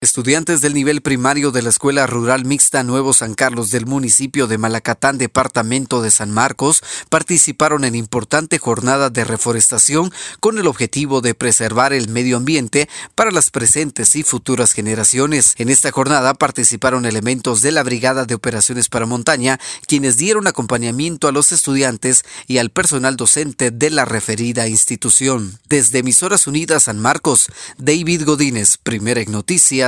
Estudiantes del nivel primario de la Escuela Rural Mixta Nuevo San Carlos del municipio de Malacatán, departamento de San Marcos, participaron en importante jornada de reforestación con el objetivo de preservar el medio ambiente para las presentes y futuras generaciones. En esta jornada participaron elementos de la Brigada de Operaciones para Montaña, quienes dieron acompañamiento a los estudiantes y al personal docente de la referida institución. Desde Emisoras Unidas San Marcos, David Godínez, primera en noticias